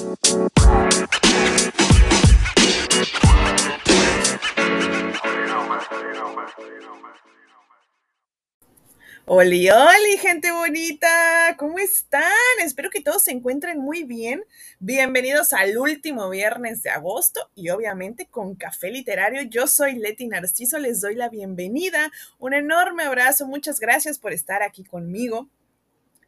Oli, oli, gente bonita, ¿cómo están? Espero que todos se encuentren muy bien. Bienvenidos al último viernes de agosto y obviamente con Café Literario. Yo soy Leti Narciso, les doy la bienvenida. Un enorme abrazo, muchas gracias por estar aquí conmigo.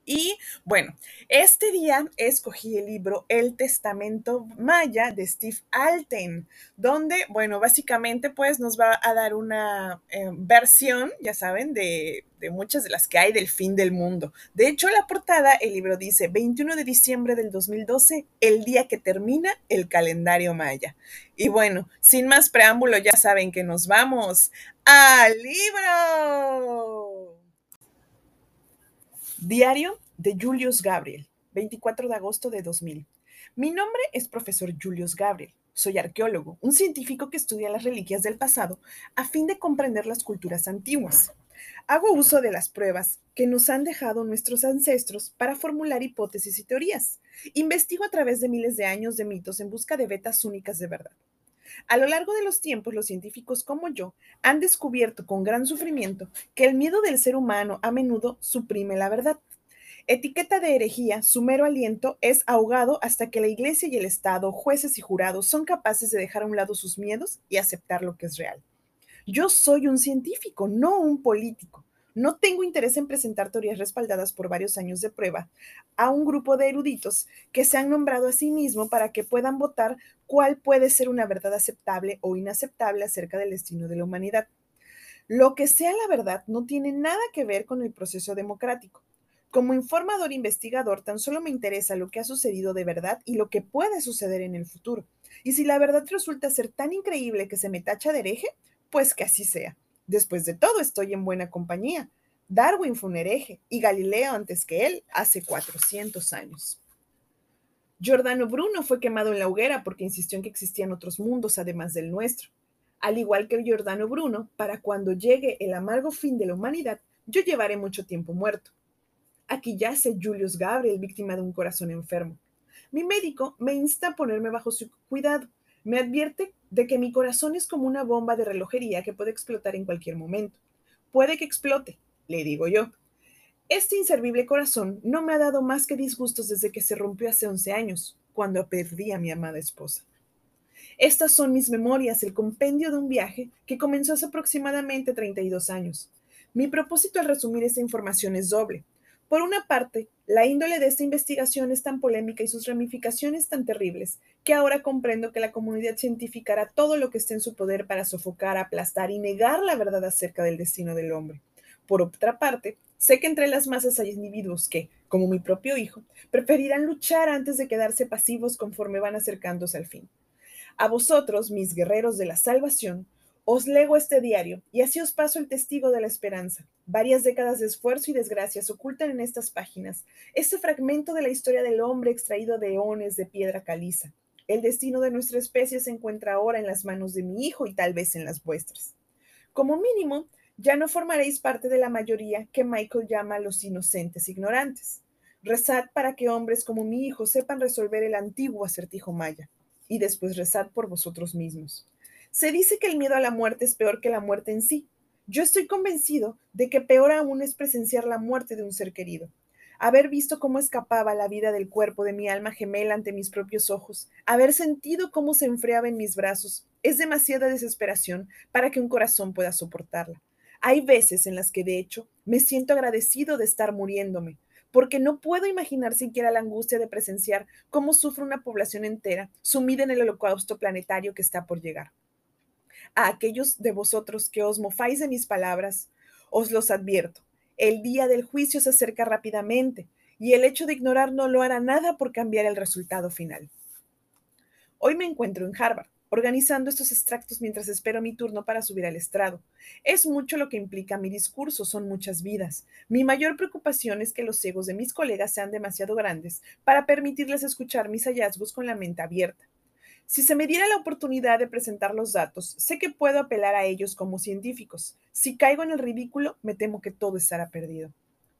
Y bueno, este día escogí el libro El Testamento Maya de Steve Alten, donde, bueno, básicamente pues nos va a dar una eh, versión, ya saben, de, de muchas de las que hay del fin del mundo. De hecho, la portada, el libro dice 21 de diciembre del 2012, el día que termina el calendario maya. Y bueno, sin más preámbulo, ya saben que nos vamos al libro. Diario de Julius Gabriel, 24 de agosto de 2000. Mi nombre es profesor Julius Gabriel. Soy arqueólogo, un científico que estudia las reliquias del pasado a fin de comprender las culturas antiguas. Hago uso de las pruebas que nos han dejado nuestros ancestros para formular hipótesis y teorías. Investigo a través de miles de años de mitos en busca de vetas únicas de verdad. A lo largo de los tiempos, los científicos como yo han descubierto con gran sufrimiento que el miedo del ser humano a menudo suprime la verdad. Etiqueta de herejía, su mero aliento es ahogado hasta que la Iglesia y el Estado, jueces y jurados son capaces de dejar a un lado sus miedos y aceptar lo que es real. Yo soy un científico, no un político. No tengo interés en presentar teorías respaldadas por varios años de prueba a un grupo de eruditos que se han nombrado a sí mismo para que puedan votar cuál puede ser una verdad aceptable o inaceptable acerca del destino de la humanidad. Lo que sea la verdad no tiene nada que ver con el proceso democrático. Como informador investigador, tan solo me interesa lo que ha sucedido de verdad y lo que puede suceder en el futuro. Y si la verdad resulta ser tan increíble que se me tacha de hereje, pues que así sea. Después de todo, estoy en buena compañía. Darwin fue un hereje y Galileo antes que él, hace 400 años. Giordano Bruno fue quemado en la hoguera porque insistió en que existían otros mundos además del nuestro. Al igual que Giordano Bruno, para cuando llegue el amargo fin de la humanidad, yo llevaré mucho tiempo muerto. Aquí yace Julius Gabriel, víctima de un corazón enfermo. Mi médico me insta a ponerme bajo su cuidado. Me advierte de que mi corazón es como una bomba de relojería que puede explotar en cualquier momento. Puede que explote, le digo yo. Este inservible corazón no me ha dado más que disgustos desde que se rompió hace 11 años, cuando perdí a mi amada esposa. Estas son mis memorias, el compendio de un viaje que comenzó hace aproximadamente 32 años. Mi propósito al resumir esta información es doble. Por una parte, la índole de esta investigación es tan polémica y sus ramificaciones tan terribles que ahora comprendo que la comunidad científica hará todo lo que esté en su poder para sofocar, aplastar y negar la verdad acerca del destino del hombre. Por otra parte, sé que entre las masas hay individuos que, como mi propio hijo, preferirán luchar antes de quedarse pasivos conforme van acercándose al fin. A vosotros, mis guerreros de la salvación, os lego este diario y así os paso el testigo de la esperanza. Varias décadas de esfuerzo y desgracias ocultan en estas páginas este fragmento de la historia del hombre extraído de eones de piedra caliza. El destino de nuestra especie se encuentra ahora en las manos de mi hijo y tal vez en las vuestras. Como mínimo, ya no formaréis parte de la mayoría que Michael llama los inocentes ignorantes. Rezad para que hombres como mi hijo sepan resolver el antiguo acertijo maya, y después rezad por vosotros mismos. Se dice que el miedo a la muerte es peor que la muerte en sí. Yo estoy convencido de que peor aún es presenciar la muerte de un ser querido. Haber visto cómo escapaba la vida del cuerpo de mi alma gemela ante mis propios ojos, haber sentido cómo se enfriaba en mis brazos, es demasiada desesperación para que un corazón pueda soportarla. Hay veces en las que, de hecho, me siento agradecido de estar muriéndome, porque no puedo imaginar siquiera la angustia de presenciar cómo sufre una población entera sumida en el holocausto planetario que está por llegar. A aquellos de vosotros que os mofáis de mis palabras, os los advierto. El día del juicio se acerca rápidamente y el hecho de ignorar no lo hará nada por cambiar el resultado final. Hoy me encuentro en Harvard, organizando estos extractos mientras espero mi turno para subir al estrado. Es mucho lo que implica mi discurso, son muchas vidas. Mi mayor preocupación es que los egos de mis colegas sean demasiado grandes para permitirles escuchar mis hallazgos con la mente abierta. Si se me diera la oportunidad de presentar los datos, sé que puedo apelar a ellos como científicos. Si caigo en el ridículo, me temo que todo estará perdido.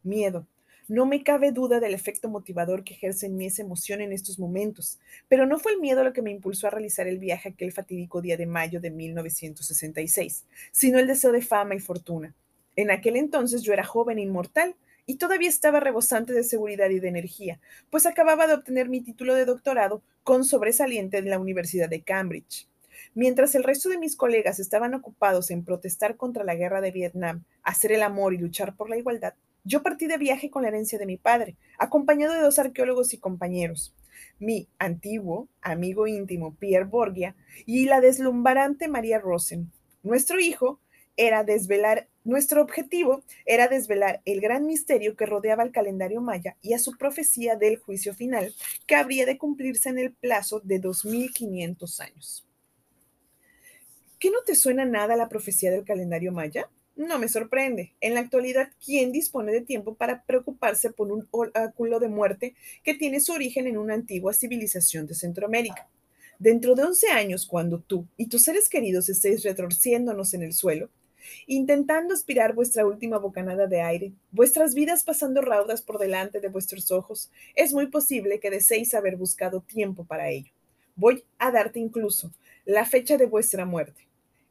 Miedo. No me cabe duda del efecto motivador que ejerce en mí esa emoción en estos momentos, pero no fue el miedo lo que me impulsó a realizar el viaje aquel fatídico día de mayo de 1966, sino el deseo de fama y fortuna. En aquel entonces yo era joven e inmortal y todavía estaba rebosante de seguridad y de energía, pues acababa de obtener mi título de doctorado con sobresaliente en la Universidad de Cambridge. Mientras el resto de mis colegas estaban ocupados en protestar contra la guerra de Vietnam, hacer el amor y luchar por la igualdad, yo partí de viaje con la herencia de mi padre, acompañado de dos arqueólogos y compañeros, mi antiguo amigo íntimo Pierre Borgia y la deslumbrante María Rosen. Nuestro hijo era desvelar, nuestro objetivo era desvelar el gran misterio que rodeaba al calendario maya y a su profecía del juicio final, que habría de cumplirse en el plazo de 2500 años. ¿Qué no te suena nada la profecía del calendario maya? No me sorprende. En la actualidad, ¿quién dispone de tiempo para preocuparse por un oráculo de muerte que tiene su origen en una antigua civilización de Centroamérica? Dentro de 11 años, cuando tú y tus seres queridos estéis retorciéndonos en el suelo, intentando aspirar vuestra última bocanada de aire, vuestras vidas pasando raudas por delante de vuestros ojos, es muy posible que deseéis haber buscado tiempo para ello. Voy a darte incluso la fecha de vuestra muerte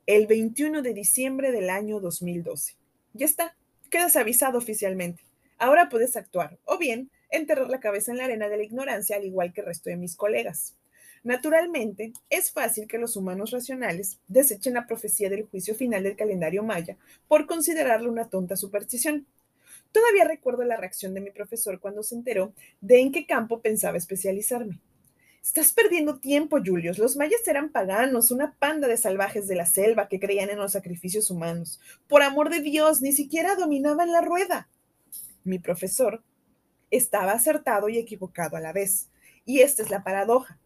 el 21 de diciembre del año 2012. Ya está, quedas avisado oficialmente. Ahora puedes actuar, o bien enterrar la cabeza en la arena de la ignorancia, al igual que el resto de mis colegas. Naturalmente, es fácil que los humanos racionales desechen la profecía del juicio final del calendario maya por considerarlo una tonta superstición. Todavía recuerdo la reacción de mi profesor cuando se enteró de en qué campo pensaba especializarme. Estás perdiendo tiempo, Julius. Los mayas eran paganos, una panda de salvajes de la selva que creían en los sacrificios humanos. Por amor de Dios, ni siquiera dominaban la rueda. Mi profesor estaba acertado y equivocado a la vez. Y esta es la paradoja.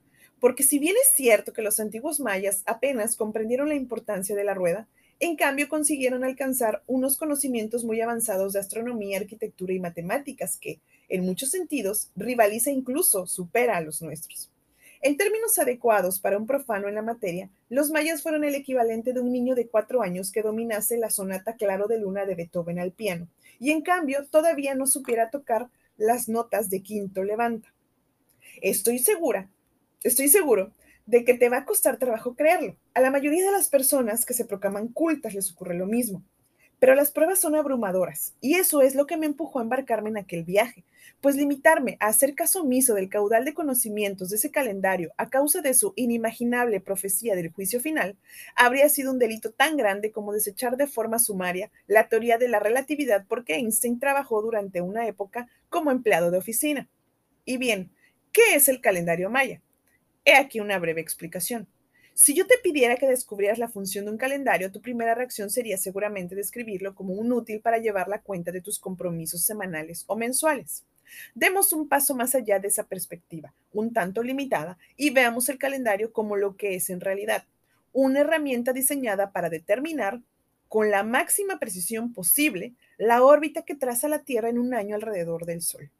Porque si bien es cierto que los antiguos mayas apenas comprendieron la importancia de la rueda, en cambio consiguieron alcanzar unos conocimientos muy avanzados de astronomía, arquitectura y matemáticas que, en muchos sentidos, rivaliza e incluso supera a los nuestros. En términos adecuados para un profano en la materia, los mayas fueron el equivalente de un niño de cuatro años que dominase la sonata Claro de Luna de Beethoven al piano, y en cambio todavía no supiera tocar las notas de quinto levanta. Estoy segura, estoy seguro de que te va a costar trabajo creerlo. A la mayoría de las personas que se proclaman cultas les ocurre lo mismo. Pero las pruebas son abrumadoras y eso es lo que me empujó a embarcarme en aquel viaje, pues limitarme a hacer caso omiso del caudal de conocimientos de ese calendario a causa de su inimaginable profecía del juicio final habría sido un delito tan grande como desechar de forma sumaria la teoría de la relatividad porque Einstein trabajó durante una época como empleado de oficina. Y bien, ¿qué es el calendario maya? He aquí una breve explicación. Si yo te pidiera que descubrieras la función de un calendario, tu primera reacción sería seguramente describirlo como un útil para llevar la cuenta de tus compromisos semanales o mensuales. Demos un paso más allá de esa perspectiva, un tanto limitada, y veamos el calendario como lo que es en realidad, una herramienta diseñada para determinar con la máxima precisión posible la órbita que traza la Tierra en un año alrededor del Sol.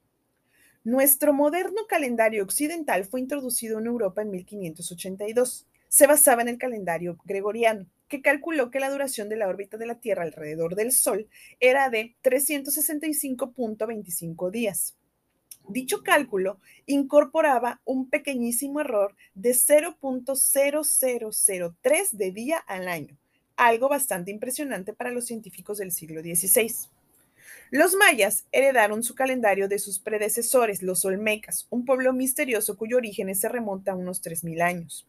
Nuestro moderno calendario occidental fue introducido en Europa en 1582 se basaba en el calendario gregoriano, que calculó que la duración de la órbita de la Tierra alrededor del Sol era de 365.25 días. Dicho cálculo incorporaba un pequeñísimo error de 0.0003 de día al año, algo bastante impresionante para los científicos del siglo XVI. Los mayas heredaron su calendario de sus predecesores, los olmecas, un pueblo misterioso cuyo origen se remonta a unos 3.000 años.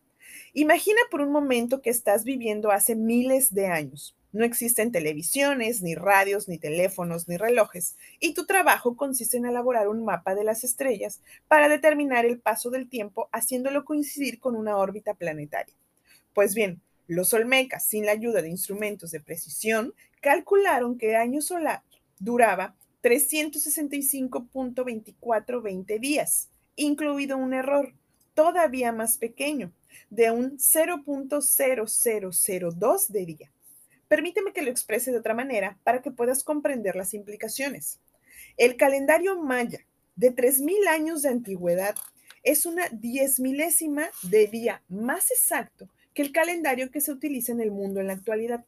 Imagina por un momento que estás viviendo hace miles de años. No existen televisiones, ni radios, ni teléfonos, ni relojes, y tu trabajo consiste en elaborar un mapa de las estrellas para determinar el paso del tiempo haciéndolo coincidir con una órbita planetaria. Pues bien, los olmecas, sin la ayuda de instrumentos de precisión, calcularon que el año solar duraba 365.2420 días, incluido un error todavía más pequeño, de un 0.0002 de día. Permíteme que lo exprese de otra manera para que puedas comprender las implicaciones. El calendario maya de 3.000 años de antigüedad es una diez milésima de día más exacto que el calendario que se utiliza en el mundo en la actualidad.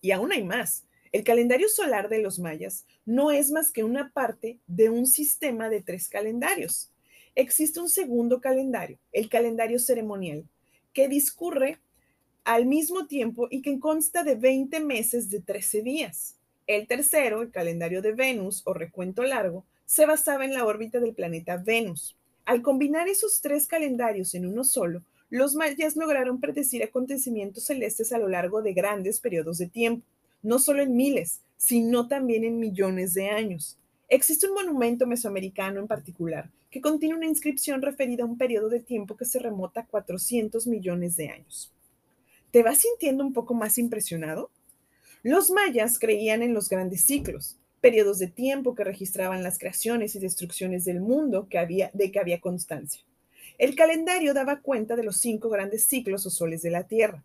Y aún hay más. El calendario solar de los mayas no es más que una parte de un sistema de tres calendarios. Existe un segundo calendario, el calendario ceremonial, que discurre al mismo tiempo y que consta de 20 meses de 13 días. El tercero, el calendario de Venus o recuento largo, se basaba en la órbita del planeta Venus. Al combinar esos tres calendarios en uno solo, los mayas lograron predecir acontecimientos celestes a lo largo de grandes periodos de tiempo no solo en miles, sino también en millones de años. Existe un monumento mesoamericano en particular que contiene una inscripción referida a un periodo de tiempo que se remota a 400 millones de años. ¿Te vas sintiendo un poco más impresionado? Los mayas creían en los grandes ciclos, periodos de tiempo que registraban las creaciones y destrucciones del mundo que había, de que había constancia. El calendario daba cuenta de los cinco grandes ciclos o soles de la Tierra.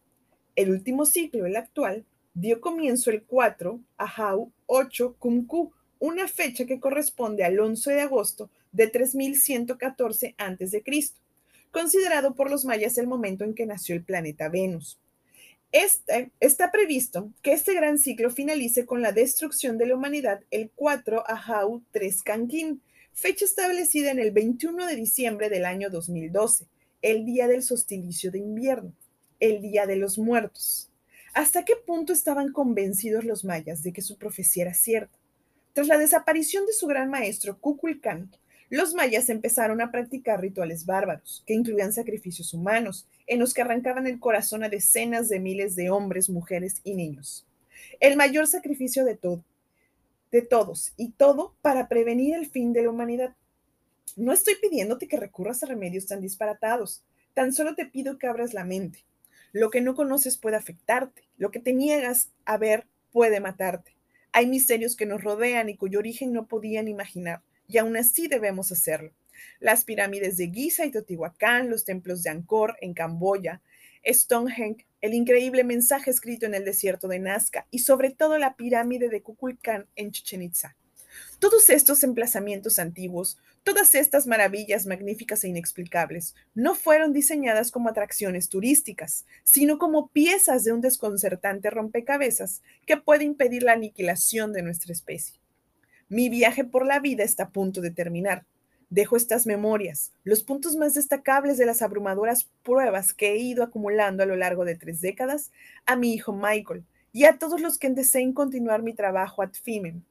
El último ciclo, el actual, dio comienzo el 4 Ajau 8 Kumku, una fecha que corresponde al 11 de agosto de 3114 a.C., considerado por los mayas el momento en que nació el planeta Venus. Este, está previsto que este gran ciclo finalice con la destrucción de la humanidad el 4 Ajau 3 Kankin, fecha establecida en el 21 de diciembre del año 2012, el día del solsticio de invierno, el día de los muertos. ¿Hasta qué punto estaban convencidos los mayas de que su profecía era cierta? Tras la desaparición de su gran maestro Kukulcán, los mayas empezaron a practicar rituales bárbaros, que incluían sacrificios humanos, en los que arrancaban el corazón a decenas de miles de hombres, mujeres y niños. El mayor sacrificio de todo, de todos, y todo para prevenir el fin de la humanidad. No estoy pidiéndote que recurras a remedios tan disparatados, tan solo te pido que abras la mente, lo que no conoces puede afectarte. Lo que te niegas a ver puede matarte. Hay misterios que nos rodean y cuyo origen no podían imaginar, y aún así debemos hacerlo. Las pirámides de Giza y Teotihuacán, los templos de Angkor en Camboya, Stonehenge, el increíble mensaje escrito en el desierto de Nazca y sobre todo la pirámide de Kukulcán en Chichen Itza. Todos estos emplazamientos antiguos, todas estas maravillas magníficas e inexplicables, no fueron diseñadas como atracciones turísticas, sino como piezas de un desconcertante rompecabezas que puede impedir la aniquilación de nuestra especie. Mi viaje por la vida está a punto de terminar. Dejo estas memorias, los puntos más destacables de las abrumadoras pruebas que he ido acumulando a lo largo de tres décadas, a mi hijo Michael y a todos los que deseen continuar mi trabajo ad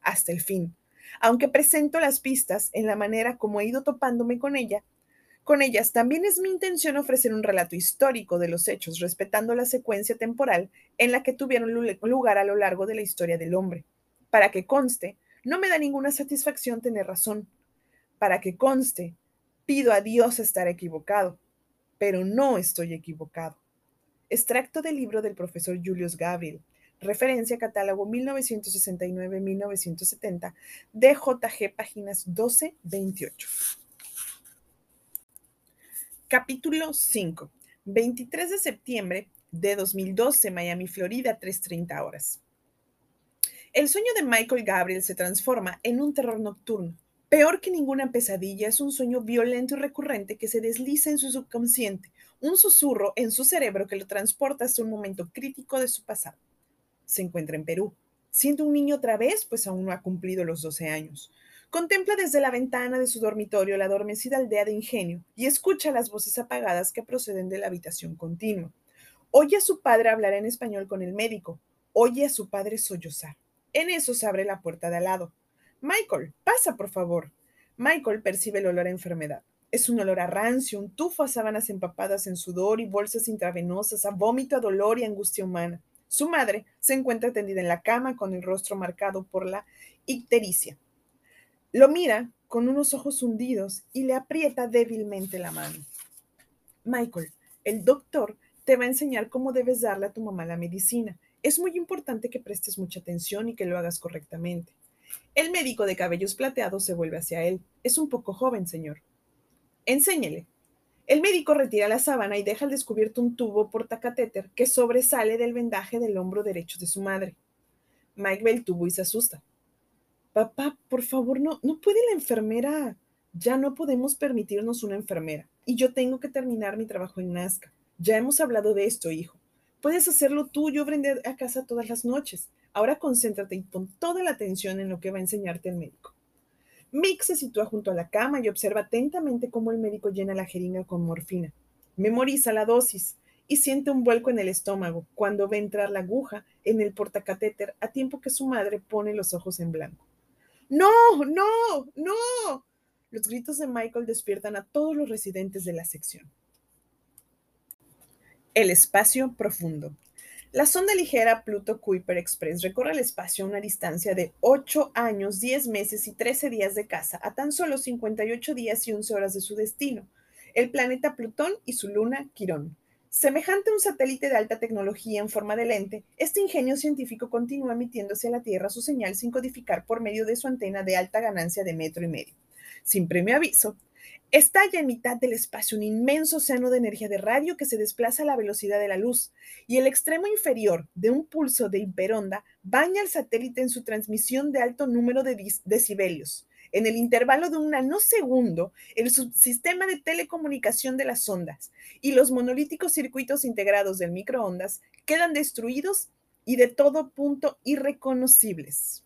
hasta el fin aunque presento las pistas en la manera como he ido topándome con ella, con ellas también es mi intención ofrecer un relato histórico de los hechos, respetando la secuencia temporal en la que tuvieron lugar a lo largo de la historia del hombre. Para que conste, no me da ninguna satisfacción tener razón. Para que conste, pido a Dios estar equivocado, pero no estoy equivocado. Extracto del libro del profesor Julius Gabriel, referencia catálogo 1969-1970 de JG, páginas 12-28. Capítulo 5. 23 de septiembre de 2012, Miami, Florida, 3.30 horas. El sueño de Michael Gabriel se transforma en un terror nocturno. Peor que ninguna pesadilla, es un sueño violento y recurrente que se desliza en su subconsciente, un susurro en su cerebro que lo transporta hasta un momento crítico de su pasado se encuentra en Perú. Siendo un niño otra vez, pues aún no ha cumplido los 12 años. Contempla desde la ventana de su dormitorio la adormecida aldea de Ingenio y escucha las voces apagadas que proceden de la habitación continua. Oye a su padre hablar en español con el médico. Oye a su padre sollozar. En eso se abre la puerta de al lado. Michael, pasa, por favor. Michael percibe el olor a enfermedad. Es un olor a rancio, un tufo a sábanas empapadas en sudor y bolsas intravenosas, a vómito, a dolor y angustia humana. Su madre se encuentra tendida en la cama con el rostro marcado por la ictericia. Lo mira con unos ojos hundidos y le aprieta débilmente la mano. Michael, el doctor te va a enseñar cómo debes darle a tu mamá la medicina. Es muy importante que prestes mucha atención y que lo hagas correctamente. El médico de cabellos plateados se vuelve hacia él. Es un poco joven, señor. Enséñele, el médico retira la sábana y deja al descubierto un tubo portacatéter que sobresale del vendaje del hombro derecho de su madre. Mike ve el tubo y se asusta. Papá, por favor, no, no puede la enfermera. Ya no podemos permitirnos una enfermera. Y yo tengo que terminar mi trabajo en Nazca. Ya hemos hablado de esto, hijo. Puedes hacerlo tú, yo vendré a casa todas las noches. Ahora concéntrate y pon toda la atención en lo que va a enseñarte el médico. Mick se sitúa junto a la cama y observa atentamente cómo el médico llena la jeringa con morfina. Memoriza la dosis y siente un vuelco en el estómago cuando ve entrar la aguja en el portacatéter a tiempo que su madre pone los ojos en blanco. ¡No! ¡No! ¡No! Los gritos de Michael despiertan a todos los residentes de la sección. El espacio profundo. La sonda ligera Pluto Kuiper Express recorre el espacio a una distancia de 8 años, 10 meses y 13 días de casa, a tan solo 58 días y 11 horas de su destino, el planeta Plutón y su luna Quirón. Semejante a un satélite de alta tecnología en forma de lente, este ingenio científico continúa emitiéndose a la Tierra su señal sin codificar por medio de su antena de alta ganancia de metro y medio. Sin premio aviso, Estalla en mitad del espacio un inmenso océano de energía de radio que se desplaza a la velocidad de la luz, y el extremo inferior de un pulso de hiperonda baña al satélite en su transmisión de alto número de decibelios. En el intervalo de un nanosegundo, el subsistema de telecomunicación de las ondas y los monolíticos circuitos integrados del microondas quedan destruidos y de todo punto irreconocibles.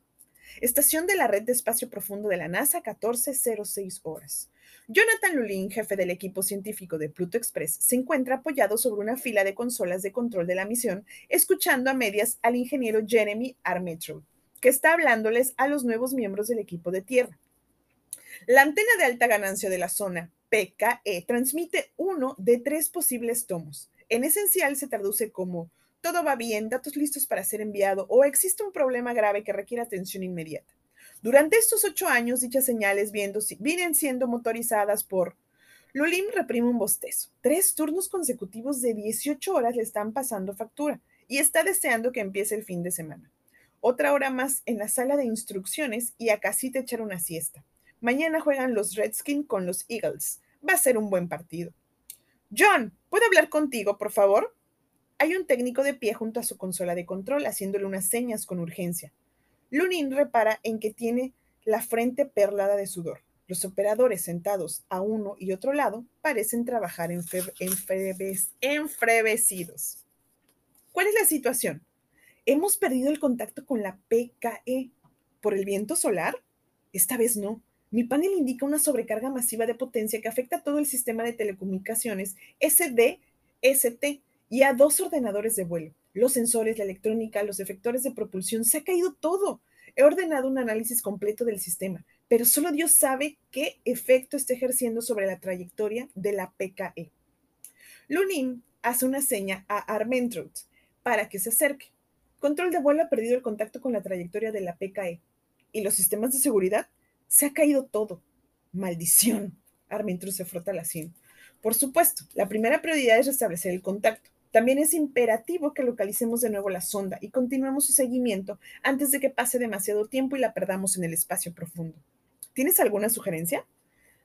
Estación de la red de espacio profundo de la NASA, 1406 horas. Jonathan Lulin, jefe del equipo científico de Pluto Express, se encuentra apoyado sobre una fila de consolas de control de la misión, escuchando a medias al ingeniero Jeremy Armitage, que está hablándoles a los nuevos miembros del equipo de tierra. La antena de alta ganancia de la zona PKE transmite uno de tres posibles tomos. En esencial se traduce como todo va bien, datos listos para ser enviado o existe un problema grave que requiere atención inmediata. Durante estos ocho años, dichas señales vienen siendo motorizadas por Lulim reprime un bostezo. Tres turnos consecutivos de 18 horas le están pasando factura y está deseando que empiece el fin de semana. Otra hora más en la sala de instrucciones y a te echar una siesta. Mañana juegan los Redskins con los Eagles. Va a ser un buen partido. John, ¿puedo hablar contigo, por favor? Hay un técnico de pie junto a su consola de control haciéndole unas señas con urgencia. Lunin repara en que tiene la frente perlada de sudor. Los operadores sentados a uno y otro lado parecen trabajar enfrevecidos. ¿Cuál es la situación? Hemos perdido el contacto con la PKE. ¿Por el viento solar? Esta vez no. Mi panel indica una sobrecarga masiva de potencia que afecta a todo el sistema de telecomunicaciones SD-ST y a dos ordenadores de vuelo los sensores, la electrónica, los efectores de propulsión, se ha caído todo. He ordenado un análisis completo del sistema, pero solo Dios sabe qué efecto está ejerciendo sobre la trayectoria de la PKE. Lunin hace una seña a Armentrout para que se acerque. Control de vuelo ha perdido el contacto con la trayectoria de la PKE. ¿Y los sistemas de seguridad? Se ha caído todo. Maldición. Armentrout se frota la sien. Por supuesto, la primera prioridad es restablecer el contacto. También es imperativo que localicemos de nuevo la sonda y continuemos su seguimiento antes de que pase demasiado tiempo y la perdamos en el espacio profundo. ¿Tienes alguna sugerencia?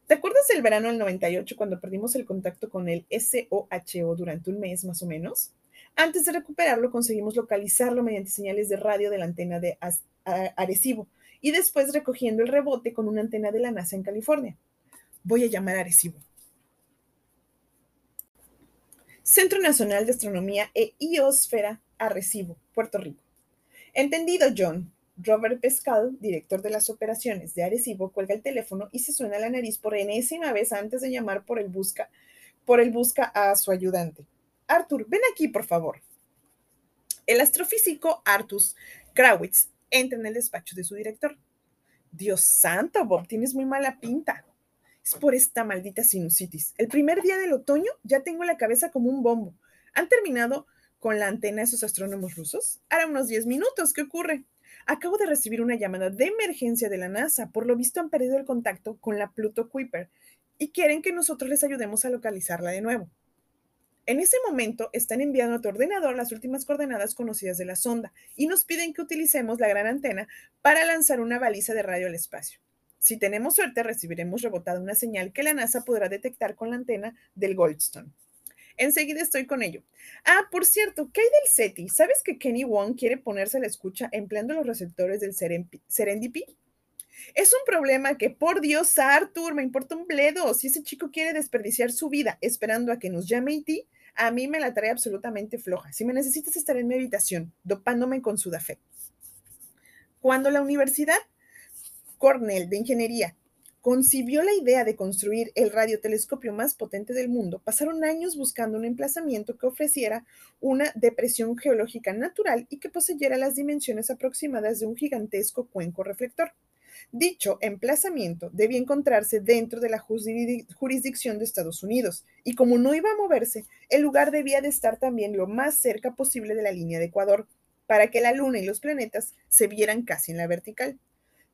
¿Te acuerdas del verano del 98 cuando perdimos el contacto con el SOHO durante un mes más o menos? Antes de recuperarlo, conseguimos localizarlo mediante señales de radio de la antena de Arecibo y después recogiendo el rebote con una antena de la NASA en California. Voy a llamar a Arecibo. Centro Nacional de Astronomía e Iosfera, Arrecibo, Puerto Rico. Entendido, John. Robert Pescal, director de las operaciones de Arecibo, cuelga el teléfono y se suena la nariz por enésima vez antes de llamar por el busca, por el busca a su ayudante. Arthur, ven aquí, por favor. El astrofísico Artus Krawitz entra en el despacho de su director. Dios santo, Bob, tienes muy mala pinta. Por esta maldita sinusitis. El primer día del otoño ya tengo la cabeza como un bombo. ¿Han terminado con la antena esos astrónomos rusos? Ahora unos 10 minutos. ¿Qué ocurre? Acabo de recibir una llamada de emergencia de la NASA. Por lo visto han perdido el contacto con la Pluto Kuiper y quieren que nosotros les ayudemos a localizarla de nuevo. En ese momento están enviando a tu ordenador las últimas coordenadas conocidas de la sonda y nos piden que utilicemos la gran antena para lanzar una baliza de radio al espacio. Si tenemos suerte, recibiremos rebotada una señal que la NASA podrá detectar con la antena del Goldstone. Enseguida estoy con ello. Ah, por cierto, ¿qué hay del SETI? ¿Sabes que Kenny Wong quiere ponerse a la escucha empleando los receptores del Serendipity? Es un problema que, por Dios, Arthur, me importa un bledo. Si ese chico quiere desperdiciar su vida esperando a que nos llame IT, a mí me la trae absolutamente floja. Si me necesitas, estar en mi habitación, dopándome con Sudafed. Cuando la Universidad Cornell de Ingeniería concibió la idea de construir el radiotelescopio más potente del mundo, pasaron años buscando un emplazamiento que ofreciera una depresión geológica natural y que poseyera las dimensiones aproximadas de un gigantesco cuenco reflector. Dicho emplazamiento debía encontrarse dentro de la jurisdicción de Estados Unidos, y como no iba a moverse, el lugar debía de estar también lo más cerca posible de la línea de Ecuador, para que la Luna y los planetas se vieran casi en la vertical.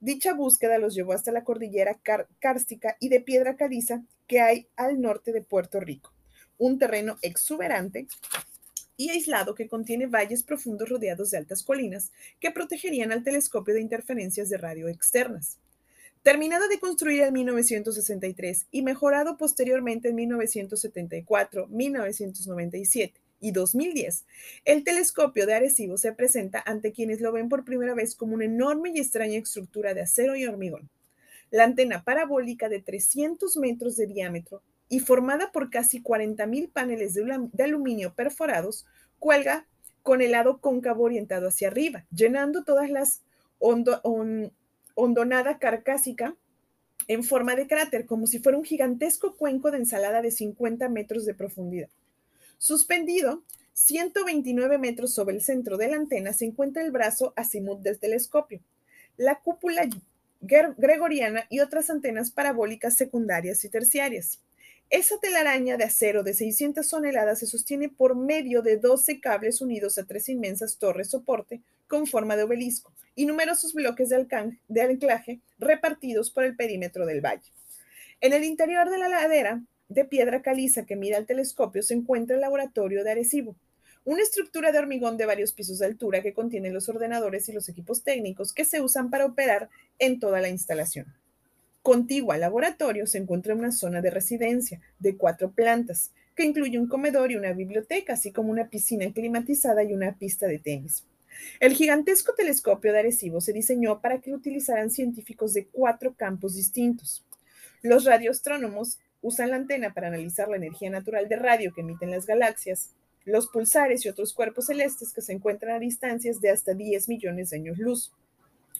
Dicha búsqueda los llevó hasta la cordillera cárstica y de piedra caliza que hay al norte de Puerto Rico, un terreno exuberante y aislado que contiene valles profundos rodeados de altas colinas que protegerían al telescopio de interferencias de radio externas. Terminado de construir en 1963 y mejorado posteriormente en 1974, 1997 y 2010, el telescopio de Arecibo se presenta ante quienes lo ven por primera vez como una enorme y extraña estructura de acero y hormigón. La antena parabólica de 300 metros de diámetro y formada por casi 40.000 paneles de, aluminio perforados, cuelga con el lado cóncavo orientado hacia arriba, llenando todas las hondonada carcásica en forma de cráter, como si fuera un gigantesco cuenco de ensalada de 50 metros de profundidad. Suspendido 129 metros sobre el centro de la antena se encuentra el brazo azimut del telescopio, la cúpula gregoriana y otras antenas parabólicas secundarias y terciarias. Esa telaraña de acero de 600 toneladas se sostiene por medio de 12 cables unidos a tres inmensas torres soporte con forma de obelisco y numerosos bloques de, de anclaje repartidos por el perímetro del valle. En el interior de la ladera de piedra caliza que mira el telescopio se encuentra el laboratorio de Arecibo, una estructura de hormigón de varios pisos de altura que contiene los ordenadores y los equipos técnicos que se usan para operar en toda la instalación. Contigua al laboratorio se encuentra una zona de residencia de cuatro plantas, que incluye un comedor y una biblioteca, así como una piscina climatizada y una pista de tenis. El gigantesco telescopio de Arecibo se diseñó para que lo utilizaran científicos de cuatro campos distintos. Los radioastrónomos usan la antena para analizar la energía natural de radio que emiten las galaxias, los pulsares y otros cuerpos celestes que se encuentran a distancias de hasta 10 millones de años luz.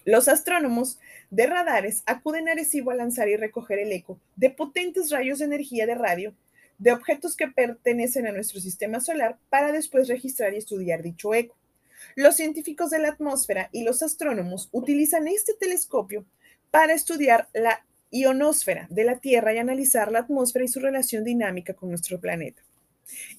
Los astrónomos de radares acuden a Arecibo a lanzar y recoger el eco de potentes rayos de energía de radio de objetos que pertenecen a nuestro sistema solar para después registrar y estudiar dicho eco. Los científicos de la atmósfera y los astrónomos utilizan este telescopio para estudiar la ionosfera de la Tierra y analizar la atmósfera y su relación dinámica con nuestro planeta.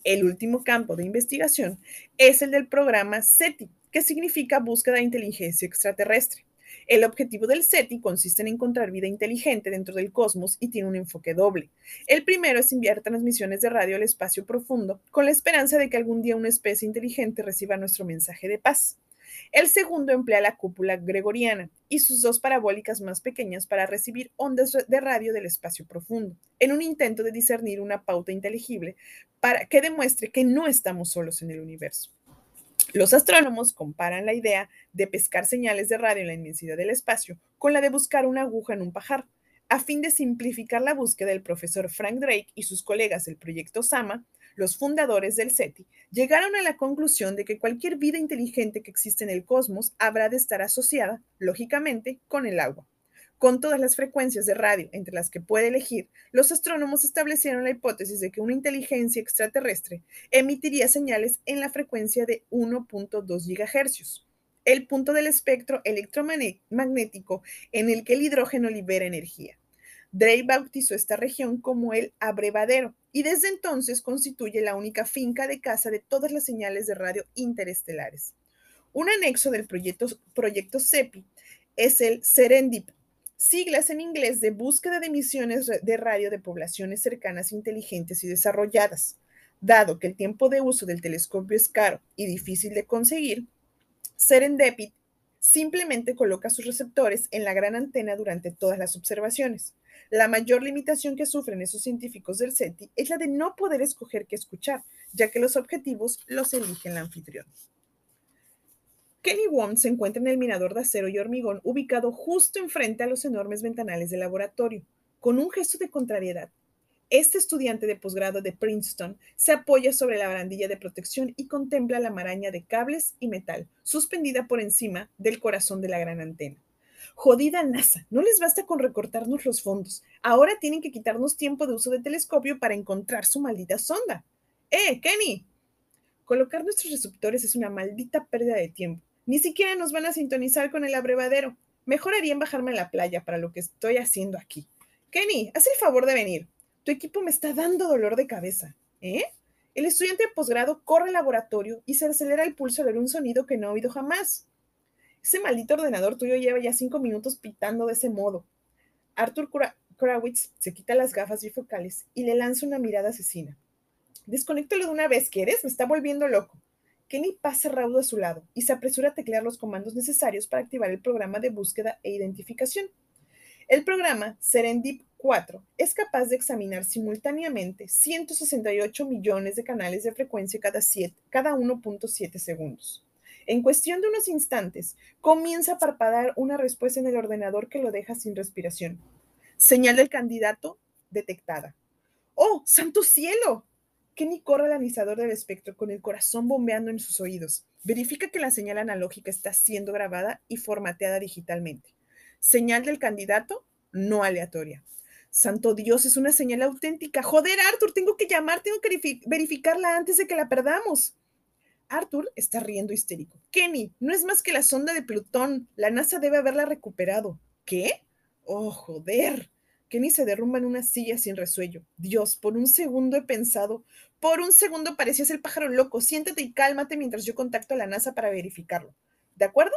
El último campo de investigación es el del programa SETI, que significa Búsqueda de Inteligencia Extraterrestre. El objetivo del SETI consiste en encontrar vida inteligente dentro del cosmos y tiene un enfoque doble. El primero es enviar transmisiones de radio al espacio profundo con la esperanza de que algún día una especie inteligente reciba nuestro mensaje de paz. El segundo emplea la cúpula gregoriana y sus dos parabólicas más pequeñas para recibir ondas de radio del espacio profundo, en un intento de discernir una pauta inteligible para que demuestre que no estamos solos en el universo. Los astrónomos comparan la idea de pescar señales de radio en la inmensidad del espacio con la de buscar una aguja en un pajar. A fin de simplificar la búsqueda, el profesor Frank Drake y sus colegas del proyecto SAMA los fundadores del SETI, llegaron a la conclusión de que cualquier vida inteligente que existe en el cosmos habrá de estar asociada, lógicamente, con el agua. Con todas las frecuencias de radio entre las que puede elegir, los astrónomos establecieron la hipótesis de que una inteligencia extraterrestre emitiría señales en la frecuencia de 1.2 GHz, el punto del espectro electromagnético en el que el hidrógeno libera energía. Drake bautizó esta región como el abrevadero y desde entonces constituye la única finca de caza de todas las señales de radio interestelares. Un anexo del proyecto, proyecto CEPI es el Serendip, siglas en inglés de búsqueda de emisiones de radio de poblaciones cercanas, inteligentes y desarrolladas. Dado que el tiempo de uso del telescopio es caro y difícil de conseguir, Serendipity simplemente coloca sus receptores en la gran antena durante todas las observaciones. La mayor limitación que sufren esos científicos del SETI es la de no poder escoger qué escuchar, ya que los objetivos los elige el anfitrión. Kenny Wong se encuentra en el mirador de acero y hormigón ubicado justo enfrente a los enormes ventanales del laboratorio. Con un gesto de contrariedad, Este estudiante de posgrado de Princeton se apoya sobre la barandilla de protección y contempla la maraña de cables y metal suspendida por encima del corazón de la gran antena. Jodida NASA, no les basta con recortarnos los fondos. Ahora tienen que quitarnos tiempo de uso de telescopio para encontrar su maldita sonda. ¡Eh, Kenny! Colocar nuestros receptores es una maldita pérdida de tiempo. Ni siquiera nos van a sintonizar con el abrevadero. Mejor harían bajarme a la playa para lo que estoy haciendo aquí. Kenny, haz el favor de venir. Tu equipo me está dando dolor de cabeza. ¿Eh? El estudiante de posgrado corre al laboratorio y se acelera el pulso al oír un sonido que no ha oído jamás. Ese maldito ordenador tuyo lleva ya cinco minutos pitando de ese modo. Arthur Krawitz se quita las gafas bifocales y le lanza una mirada asesina. Desconéctalo de una vez, ¿quieres? Me está volviendo loco. Kenny pasa raudo a su lado y se apresura a teclear los comandos necesarios para activar el programa de búsqueda e identificación. El programa Serendip 4 es capaz de examinar simultáneamente 168 millones de canales de frecuencia cada, cada 1.7 segundos. En cuestión de unos instantes, comienza a parpadear una respuesta en el ordenador que lo deja sin respiración. Señal del candidato detectada. ¡Oh, santo cielo! Kenny corre al analizador del espectro con el corazón bombeando en sus oídos. Verifica que la señal analógica está siendo grabada y formateada digitalmente. Señal del candidato no aleatoria. Santo Dios, es una señal auténtica. Joder, Arthur, tengo que llamar, tengo que verificarla antes de que la perdamos. Arthur está riendo histérico. Kenny, no es más que la sonda de Plutón. La NASA debe haberla recuperado. ¿Qué? Oh, joder. Kenny se derrumba en una silla sin resuello. Dios, por un segundo he pensado, por un segundo parecías el pájaro loco. Siéntate y cálmate mientras yo contacto a la NASA para verificarlo. ¿De acuerdo?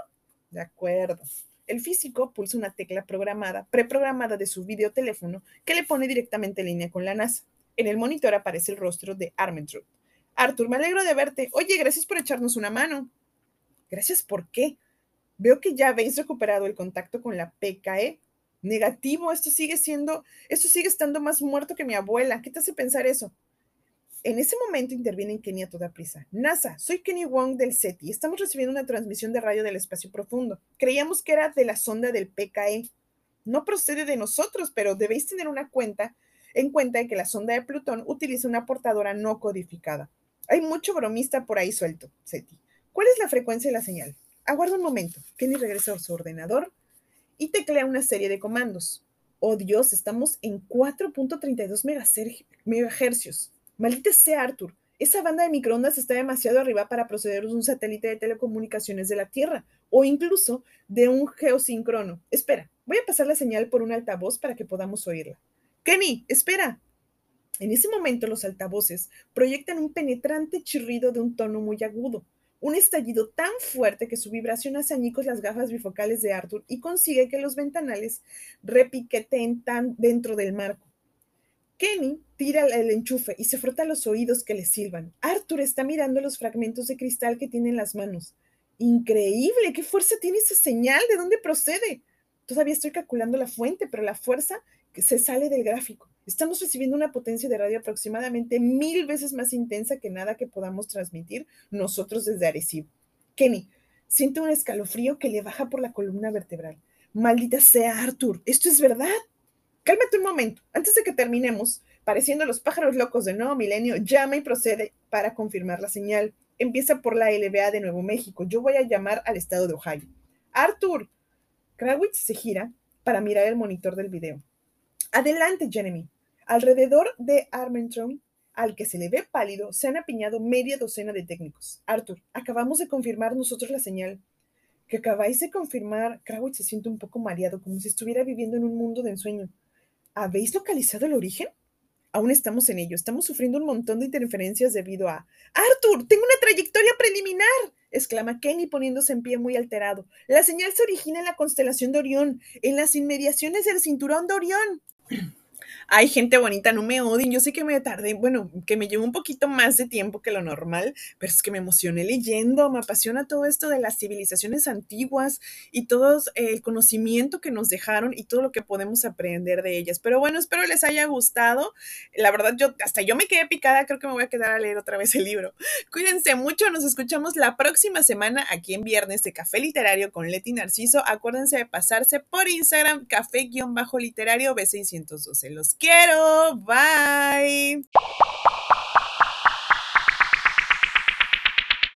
De acuerdo. El físico pulsa una tecla programada, preprogramada de su videoteléfono, que le pone directamente en línea con la NASA. En el monitor aparece el rostro de Armentrude. Arthur, me alegro de verte. Oye, gracias por echarnos una mano. Gracias por qué. Veo que ya habéis recuperado el contacto con la PKE. Negativo, esto sigue siendo, esto sigue estando más muerto que mi abuela. ¿Qué te hace pensar eso? En ese momento interviene Kenny a toda prisa. NASA, soy Kenny Wong del SETI. Estamos recibiendo una transmisión de radio del espacio profundo. Creíamos que era de la sonda del PKE. No procede de nosotros, pero debéis tener una cuenta en cuenta de que la sonda de Plutón utiliza una portadora no codificada. Hay mucho bromista por ahí suelto, SETI. ¿Cuál es la frecuencia de la señal? Aguarda un momento. Kenny regresa a su ordenador y teclea una serie de comandos. Oh Dios, estamos en 4.32 megahercios. Maldita sea Arthur, esa banda de microondas está demasiado arriba para proceder de un satélite de telecomunicaciones de la Tierra o incluso de un geosíncrono. Espera, voy a pasar la señal por un altavoz para que podamos oírla. Kenny, espera. En ese momento los altavoces proyectan un penetrante chirrido de un tono muy agudo, un estallido tan fuerte que su vibración hace añicos las gafas bifocales de Arthur y consigue que los ventanales repiqueten tan dentro del marco. Kenny tira el enchufe y se frota los oídos que le silban. Arthur está mirando los fragmentos de cristal que tiene en las manos. Increíble, ¿qué fuerza tiene esa señal? ¿De dónde procede? Todavía estoy calculando la fuente, pero la fuerza se sale del gráfico. Estamos recibiendo una potencia de radio aproximadamente mil veces más intensa que nada que podamos transmitir nosotros desde Arecibo. Kenny, siente un escalofrío que le baja por la columna vertebral. Maldita sea, Arthur, ¿esto es verdad? Cálmate un momento. Antes de que terminemos, pareciendo los pájaros locos del nuevo milenio, llama y procede para confirmar la señal. Empieza por la LBA de Nuevo México. Yo voy a llamar al estado de Ohio. Arthur. Krawitz se gira para mirar el monitor del video. Adelante, Jeremy. Alrededor de Armentron, al que se le ve pálido, se han apiñado media docena de técnicos. Arthur, acabamos de confirmar nosotros la señal que acabáis de confirmar, Krawitz se siente un poco mareado, como si estuviera viviendo en un mundo de ensueño. ¿Habéis localizado el origen? Aún estamos en ello. Estamos sufriendo un montón de interferencias debido a... ¡Arthur! ¡Tengo una trayectoria preliminar! exclama Kenny poniéndose en pie muy alterado. La señal se origina en la constelación de Orión, en las inmediaciones del cinturón de Orión. Ay, gente bonita, no me odien. Yo sé que me tardé, bueno, que me llevó un poquito más de tiempo que lo normal, pero es que me emocioné leyendo. Me apasiona todo esto de las civilizaciones antiguas y todo el conocimiento que nos dejaron y todo lo que podemos aprender de ellas. Pero bueno, espero les haya gustado. La verdad, yo hasta yo me quedé picada. Creo que me voy a quedar a leer otra vez el libro. Cuídense mucho. Nos escuchamos la próxima semana aquí en Viernes de Café Literario con Leti Narciso. Acuérdense de pasarse por Instagram, café-literario B612. Los quiero. Bye.